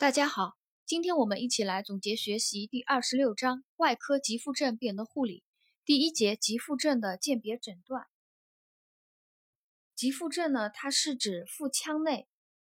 大家好，今天我们一起来总结学习第二十六章外科急腹症病人的护理。第一节急腹症的鉴别诊断。急腹症呢，它是指腹腔内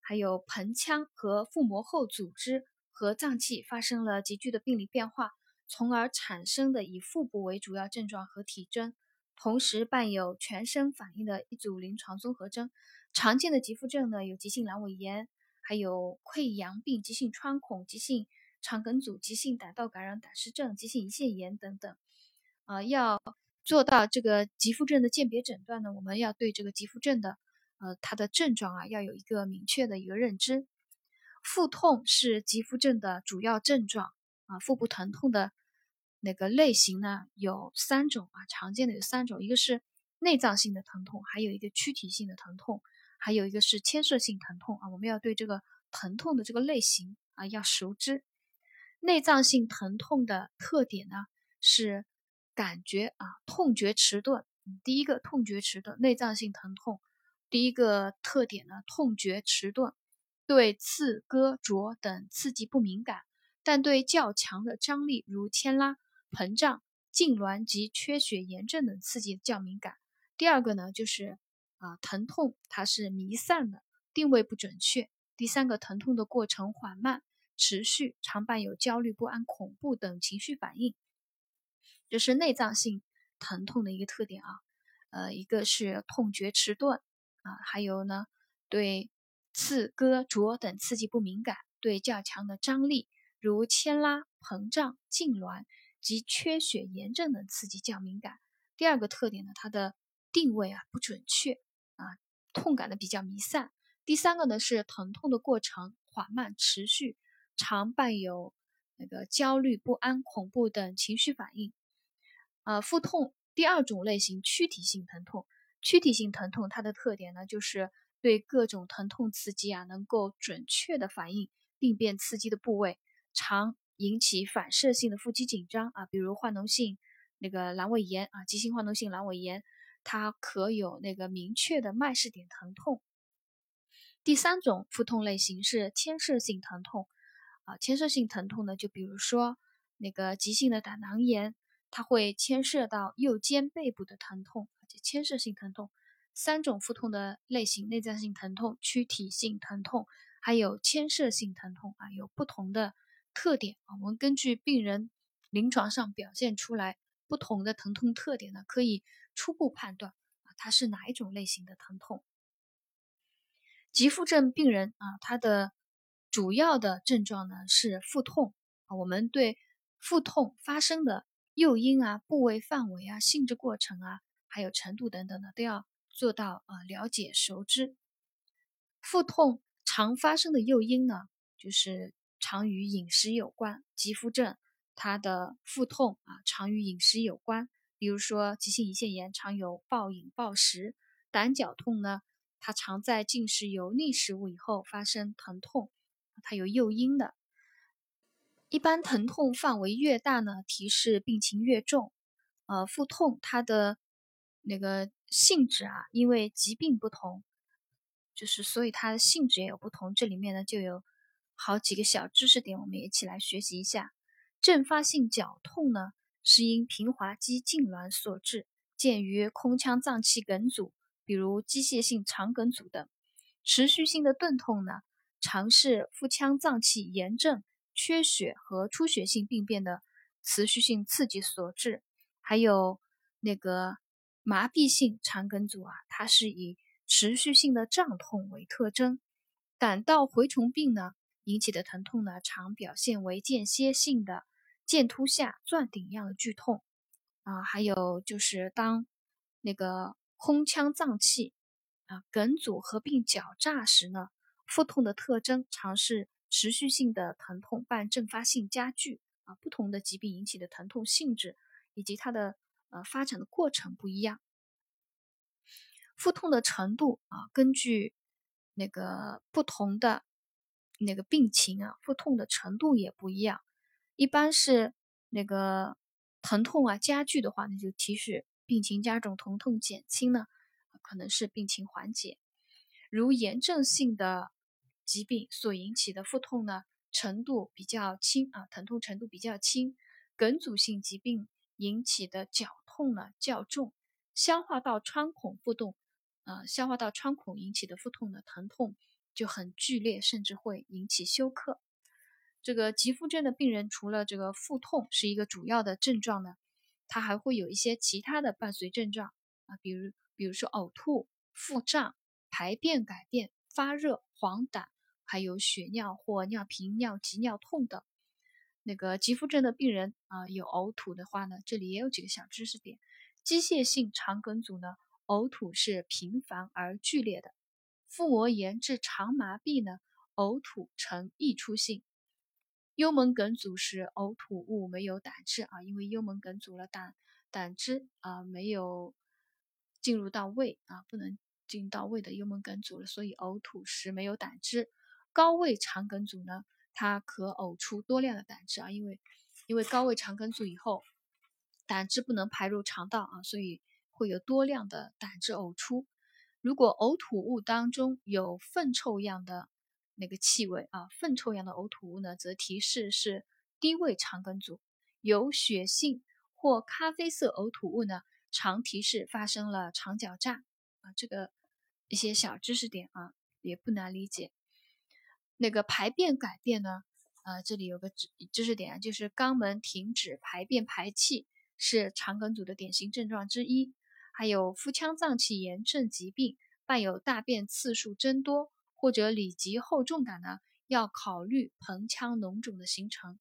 还有盆腔和腹膜后组织和脏器发生了急剧的病理变化，从而产生的以腹部为主要症状和体征，同时伴有全身反应的一组临床综合征。常见的急腹症呢，有急性阑尾炎。还有溃疡病、急性穿孔、急性肠梗阻、急性胆道感染、胆石症、急性胰腺炎等等。啊，要做到这个急腹症的鉴别诊断呢，我们要对这个急腹症的呃它的症状啊要有一个明确的一个认知。腹痛是急腹症的主要症状啊，腹部疼痛的那个类型呢有三种啊，常见的有三种，一个是内脏性的疼痛，还有一个躯体性的疼痛。还有一个是牵涉性疼痛啊，我们要对这个疼痛的这个类型啊要熟知。内脏性疼痛的特点呢是感觉啊痛觉迟钝。第一个痛觉迟钝，内脏性疼痛第一个特点呢痛觉迟钝，对刺、割、灼等刺激不敏感，但对较强的张力如牵拉、膨胀、痉挛及缺血炎症等刺激较敏感。第二个呢就是。啊，疼痛它是弥散的，定位不准确。第三个，疼痛的过程缓慢、持续，常伴有焦虑不安、恐怖等情绪反应，这是内脏性疼痛的一个特点啊。呃，一个是痛觉迟钝啊，还有呢，对刺、割、灼等刺激不敏感，对较强的张力如牵拉、膨胀、痉挛及缺血炎症等刺激较敏感。第二个特点呢，它的定位啊不准确。痛感的比较弥散。第三个呢是疼痛的过程缓慢持续，常伴有那个焦虑不安、恐怖等情绪反应。呃，腹痛第二种类型躯体性疼痛，躯体性疼痛它的特点呢就是对各种疼痛刺激啊能够准确的反应病变刺激的部位，常引起反射性的腹肌紧张啊，比如化脓性那个阑尾炎啊，急性化脓性阑尾炎。它可有那个明确的脉试点疼痛。第三种腹痛类型是牵涉性疼痛，啊，牵涉性疼痛呢，就比如说那个急性的胆囊炎，它会牵涉到右肩背部的疼痛，就牵涉性疼痛。三种腹痛的类型：内脏性疼痛、躯体性疼痛，还有牵涉性疼痛啊，有不同的特点。我们根据病人临床上表现出来不同的疼痛特点呢，可以。初步判断啊，它是哪一种类型的疼痛？急腹症病人啊，他的主要的症状呢是腹痛啊。我们对腹痛发生的诱因啊、部位范围啊、性质过程啊，还有程度等等的，都要做到啊了解熟知。腹痛常发生的诱因呢，就是常与饮食有关。急腹症它的腹痛啊，常与饮食有关。比如说，急性胰腺炎常有暴饮暴食；胆绞痛呢，它常在进食油腻食物以后发生疼痛，它有诱因的。一般疼痛范围越大呢，提示病情越重。呃，腹痛它的那个性质啊，因为疾病不同，就是所以它的性质也有不同。这里面呢就有好几个小知识点，我们一起来学习一下。阵发性绞痛呢？是因平滑肌痉挛所致，见于空腔脏器梗阻，比如机械性肠梗阻等。持续性的钝痛呢，常是腹腔脏器炎症、缺血和出血性病变的持续性刺激所致。还有那个麻痹性肠梗阻啊，它是以持续性的胀痛为特征。胆道蛔虫病呢引起的疼痛呢，常表现为间歇性的。剑突下钻顶一样的剧痛啊，还有就是当那个空腔脏器啊梗阻合并绞炸时呢，腹痛的特征常是持续性的疼痛伴阵发性加剧啊。不同的疾病引起的疼痛性质以及它的呃发展的过程不一样，腹痛的程度啊，根据那个不同的那个病情啊，腹痛的程度也不一样。一般是那个疼痛啊加剧的话，那就提示病情加重；疼痛减轻呢，可能是病情缓解。如炎症性的疾病所引起的腹痛呢，程度比较轻啊，疼痛程度比较轻。梗阻性疾病引起的绞痛呢较重，消化道穿孔腹痛，呃，消化道穿孔引起的腹痛呢，疼痛就很剧烈，甚至会引起休克。这个急腹症的病人，除了这个腹痛是一个主要的症状呢，他还会有一些其他的伴随症状啊，比如比如说呕吐、腹胀、排便改变、发热、黄疸，还有血尿或尿频、尿急、尿痛等。那个急腹症的病人啊，有呕吐的话呢，这里也有几个小知识点：机械性肠梗阻呢，呕吐是频繁而剧烈的；腹膜炎致肠麻痹呢，呕吐呈溢出性。幽门梗阻时呕吐物没有胆汁啊，因为幽门梗阻了胆胆汁啊没有进入到胃啊，不能进到胃的幽门梗阻了，所以呕吐时没有胆汁。高位肠梗阻呢，它可呕出多量的胆汁啊，因为因为高位肠梗阻以后胆汁不能排入肠道啊，所以会有多量的胆汁呕出。如果呕吐物当中有粪臭样的。那个气味啊，粪臭样的呕吐物呢，则提示是低位肠梗阻；有血性或咖啡色呕吐物呢，常提示发生了肠绞炸啊。这个一些小知识点啊，也不难理解。那个排便改变呢，啊，这里有个知知识点啊，就是肛门停止排便排气是肠梗阻的典型症状之一。还有腹腔脏器炎症疾病伴有大便次数增多。或者里急后重感呢，要考虑盆腔脓肿的形成。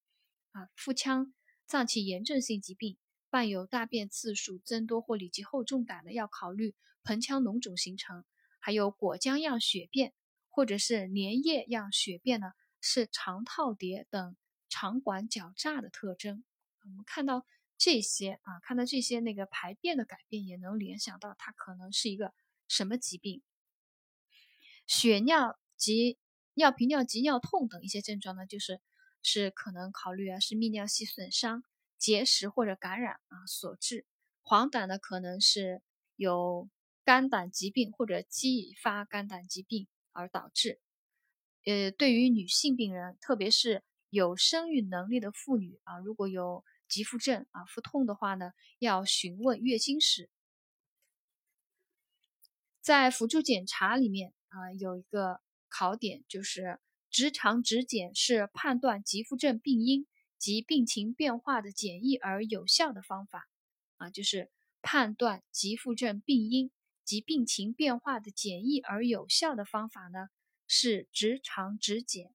啊，腹腔脏器炎症性疾病伴有大便次数增多或里急后重感的，要考虑盆腔脓肿形成。还有果浆样血便或者是粘液样血便呢，是肠套叠等肠管绞炸的特征。我们看到这些啊，看到这些那个排便的改变，也能联想到它可能是一个什么疾病。血尿及尿频、尿急、尿痛等一些症状呢，就是是可能考虑啊是泌尿系损伤、结石或者感染啊所致。黄疸呢，可能是有肝胆疾病或者继发肝胆疾病而导致。呃，对于女性病人，特别是有生育能力的妇女啊，如果有急腹症啊腹痛的话呢，要询问月经史。在辅助检查里面。啊，有一个考点就是直肠指检是判断急腹症病因及病情变化的简易而有效的方法。啊，就是判断急腹症病因及病情变化的简易而有效的方法呢，是直肠指检。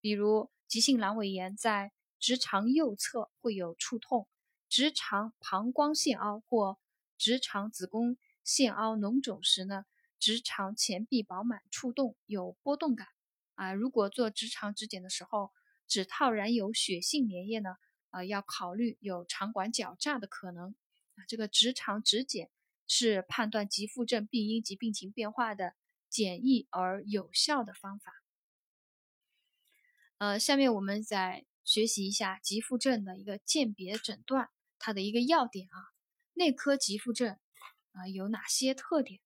比如急性阑尾炎在直肠右侧会有触痛，直肠膀胱腺凹或直肠子宫腺凹脓肿时呢。直肠前壁饱满、触动有波动感啊！如果做直肠指检的时候，指套染有血性粘液呢，啊，要考虑有肠管绞炸的可能啊。这个直肠指检是判断急腹症病因及病情变化的简易而有效的方法。呃，下面我们再学习一下急腹症的一个鉴别诊断，它的一个要点啊。内科急腹症啊有哪些特点？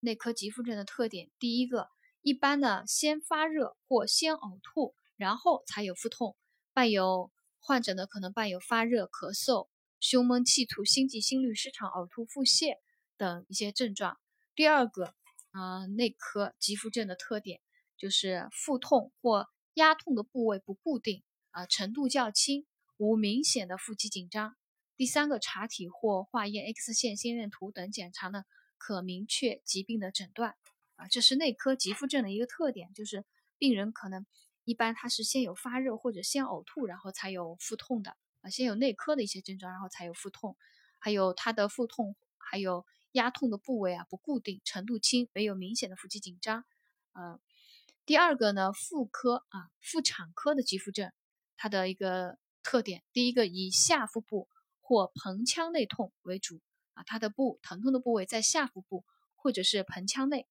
内科急腹症的特点，第一个，一般呢先发热或先呕吐，然后才有腹痛，伴有患者呢可能伴有发热、咳嗽、胸闷气促、心悸、心律失常、呕吐、腹泻等一些症状。第二个，啊，内科急腹症的特点就是腹痛或压痛的部位不固定，啊，程度较轻，无明显的腹肌紧张。第三个，查体或化验 X 线心电图等检查呢。可明确疾病的诊断啊，这是内科急腹症的一个特点，就是病人可能一般他是先有发热或者先呕吐，然后才有腹痛的啊，先有内科的一些症状，然后才有腹痛，还有他的腹痛还有压痛的部位啊不固定，程度轻，没有明显的腹肌紧张。呃，第二个呢，妇科啊妇产科的急腹症，它的一个特点，第一个以下腹部或盆腔内痛为主。它的部疼痛的部位在下腹部或者是盆腔内。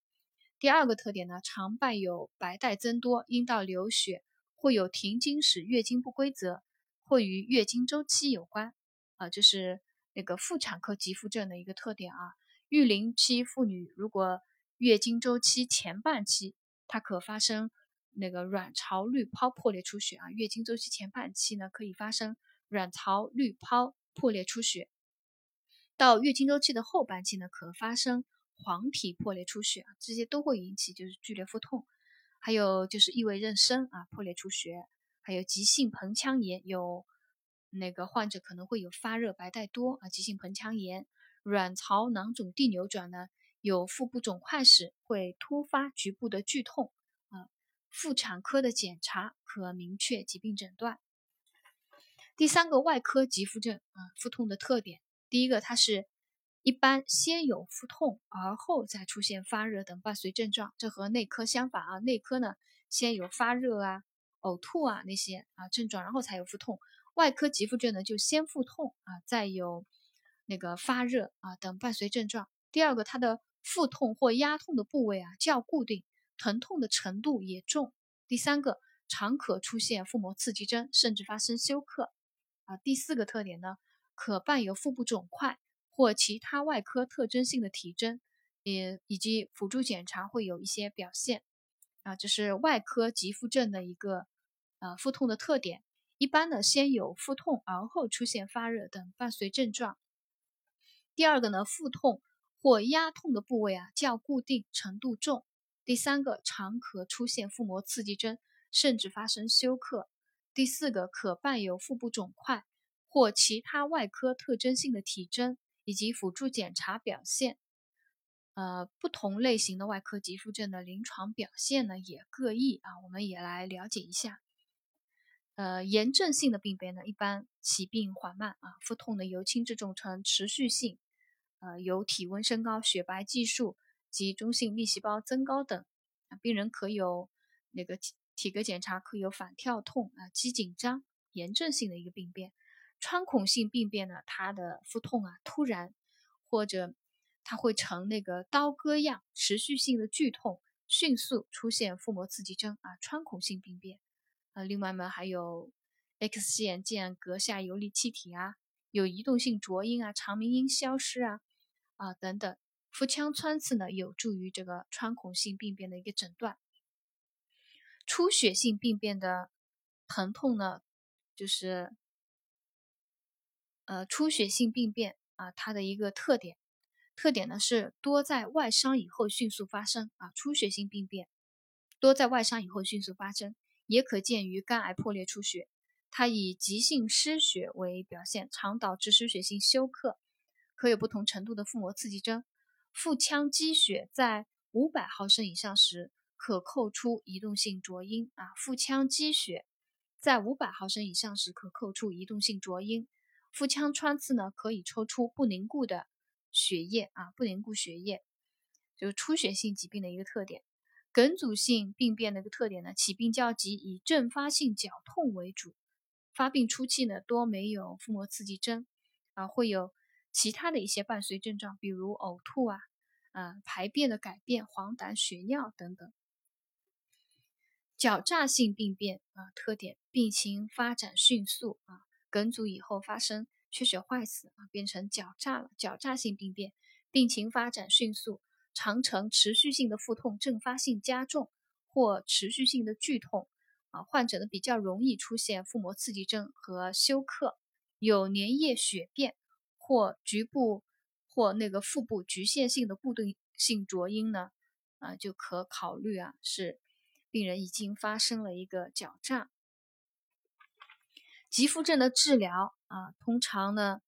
第二个特点呢，常伴有白带增多、阴道流血，或有停经时月经不规则，或与月经周期有关。啊，这是那个妇产科急腹症的一个特点啊。育龄期妇女如果月经周期前半期，它可发生那个卵巢滤泡破裂出血啊，月经周期前半期呢可以发生卵巢滤泡破裂出血，到月经周期的后半期呢可发生黄体破裂出血啊，这些都会引起就是剧烈腹痛，还有就是异位妊娠啊破裂出血，还有急性盆腔炎，有那个患者可能会有发热白带多啊，急性盆腔炎，卵巢囊肿蒂扭转呢，有腹部肿块时会突发局部的剧痛啊。妇产科的检查可明确疾病诊断。第三个外科急腹症啊，腹痛的特点，第一个它是一般先有腹痛，而后再出现发热等伴随症状，这和内科相反啊。内科呢先有发热啊、呕吐啊那些啊症状，然后才有腹痛。外科急腹症呢就先腹痛啊，再有那个发热啊等伴随症状。第二个，它的腹痛或压痛的部位啊较固定。疼痛的程度也重。第三个，常可出现腹膜刺激征，甚至发生休克。啊，第四个特点呢，可伴有腹部肿块或其他外科特征性的体征，也以及辅助检查会有一些表现。啊，这是外科急腹症的一个呃腹痛的特点。一般呢，先有腹痛，而后出现发热等伴随症状。第二个呢，腹痛或压痛的部位啊较固定，程度重。第三个，常可出现腹膜刺激征，甚至发生休克。第四个，可伴有腹部肿块或其他外科特征性的体征，以及辅助检查表现。呃，不同类型的外科急腹症的临床表现呢也各异啊，我们也来了解一下。呃，炎症性的病变呢，一般起病缓慢啊，腹痛呢由轻至重呈持续性，呃，有体温升高、血白计数。及中性粒细胞增高等啊，病人可有那个体格检查可有反跳痛啊、肌紧张、炎症性的一个病变。穿孔性病变呢，它的腹痛啊突然，或者它会呈那个刀割样持续性的剧痛，迅速出现腹膜刺激征啊，穿孔性病变。呃，另外呢还有 X 线见膈下游离气体啊，有移动性浊音啊、肠鸣音消失啊啊等等。腹腔穿刺呢，有助于这个穿孔性病变的一个诊断。出血性病变的疼痛呢，就是呃出血性病变啊，它的一个特点，特点呢是多在外伤以后迅速发生啊。出血性病变多在外伤以后迅速发生，也可见于肝癌破裂出血。它以急性失血为表现，常导致失血性休克，可有不同程度的腹膜刺激征。腹腔积血在五百毫升以上时，可扣出移动性浊音啊。腹腔积血在五百毫升以上时，可扣出移动性浊音。腹腔穿刺呢，可以抽出不凝固的血液啊，不凝固血液，就是出血性疾病的一个特点。梗阻性病变的一个特点呢，起病较急，以阵发性绞痛为主。发病初期呢，多没有腹膜刺激征啊，会有。其他的一些伴随症状，比如呕吐啊，啊排便的改变、黄疸、血尿等等。狡诈性病变啊，特点病情发展迅速啊，梗阻以后发生缺血坏死啊，变成狡诈了。狡诈性病变病情发展迅速，常呈持续性的腹痛、阵发性加重或持续性的剧痛啊，患者呢比较容易出现腹膜刺激征和休克，有粘液血便。或局部或那个腹部局限性的固定性浊音呢，啊，就可考虑啊，是病人已经发生了一个绞诈。急腹症的治疗啊，通常呢，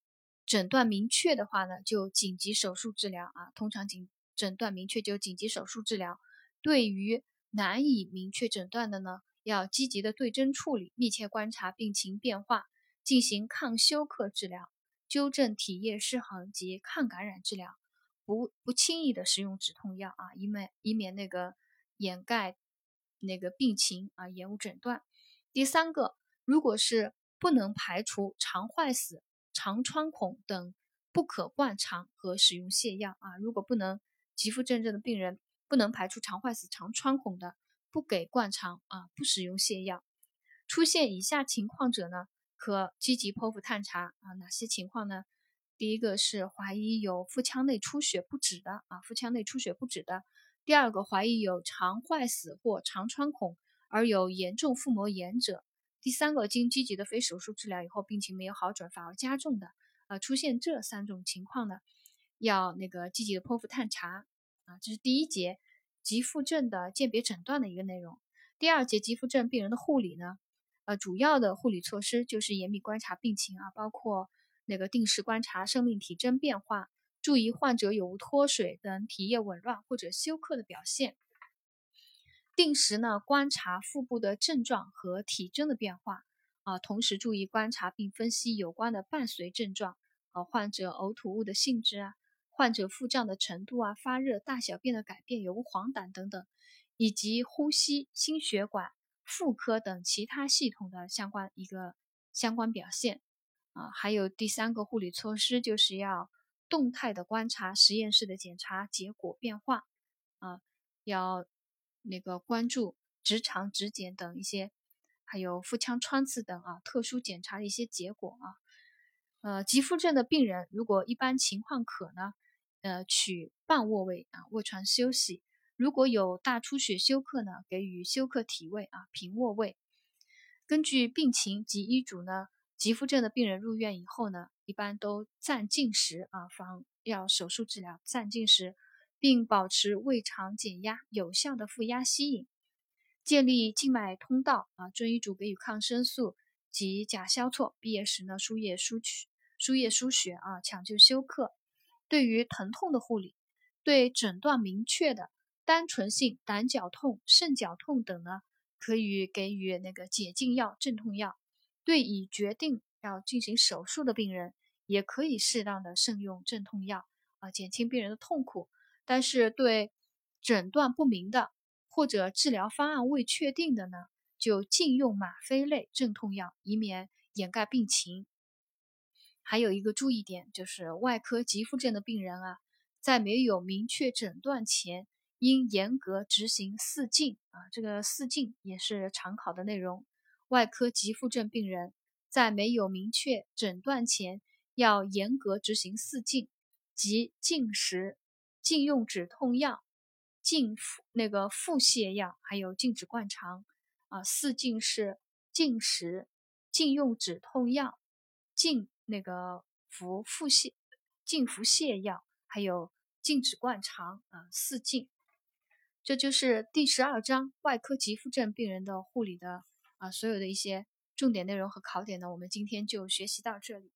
诊断明确的话呢，就紧急手术治疗啊，通常诊诊断明确就紧急手术治疗。对于难以明确诊断的呢，要积极的对症处理，密切观察病情变化，进行抗休克治疗。纠正体液失衡及抗感染治疗，不不轻易的使用止痛药啊，以免以免那个掩盖那个病情啊，延误诊断。第三个，如果是不能排除肠坏死、肠穿孔等不可灌肠和使用泻药啊，如果不能急腹症症的病人不能排除肠坏死、肠穿孔的，不给灌肠啊，不使用泻药。出现以下情况者呢？可积极剖腹探查啊，哪些情况呢？第一个是怀疑有腹腔内出血不止的啊，腹腔内出血不止的。第二个怀疑有肠坏死或肠穿孔而有严重腹膜炎者。第三个，经积极的非手术治疗以后，病情没有好转反而加重的，呃，出现这三种情况呢，要那个积极的剖腹探查啊。这是第一节急腹症的鉴别诊断的一个内容。第二节急腹症病人的护理呢，呃，主要的护理措施就是严密观察病情啊，包括那个定时观察生命体征变化。注意患者有无脱水等体液紊乱或者休克的表现，定时呢观察腹部的症状和体征的变化啊，同时注意观察并分析有关的伴随症状啊，患者呕吐物的性质啊，患者腹胀的程度啊，发热、大小便的改变有无黄疸等等，以及呼吸、心血管、妇科等其他系统的相关一个相关表现啊，还有第三个护理措施就是要。动态的观察实验室的检查结果变化，啊，要那个关注直肠直检等一些，还有腹腔穿刺等啊特殊检查的一些结果啊。呃，急腹症的病人如果一般情况可呢，呃，取半卧位啊，卧床休息。如果有大出血休克呢，给予休克体位啊，平卧位。根据病情及医嘱呢。急腹症的病人入院以后呢，一般都暂禁食啊，防要手术治疗暂禁食，并保持胃肠减压，有效的负压吸引，建立静脉通道啊，遵医嘱给予抗生素及甲硝唑，必要时呢输液输取输液输血啊，抢救休克。对于疼痛的护理，对诊断明确的单纯性胆绞痛、肾绞痛等呢，可以给予那个解痉药、镇痛药。对已决定要进行手术的病人，也可以适当的慎用镇痛药啊，减轻病人的痛苦。但是对诊断不明的或者治疗方案未确定的呢，就禁用吗啡类镇痛药，以免掩盖病情。还有一个注意点就是，外科急腹症的病人啊，在没有明确诊断前，应严格执行四禁啊，这个四禁也是常考的内容。外科急腹症病人在没有明确诊断前，要严格执行四禁，即禁食、禁用止痛药、禁服那个腹泻药，还有禁止灌肠。啊，四禁是禁食、禁用止痛药、禁那个服腹泻、禁服泻药，还有禁止灌肠。啊，四禁。这就是第十二章外科急腹症病人的护理的。啊，所有的一些重点内容和考点呢，我们今天就学习到这里。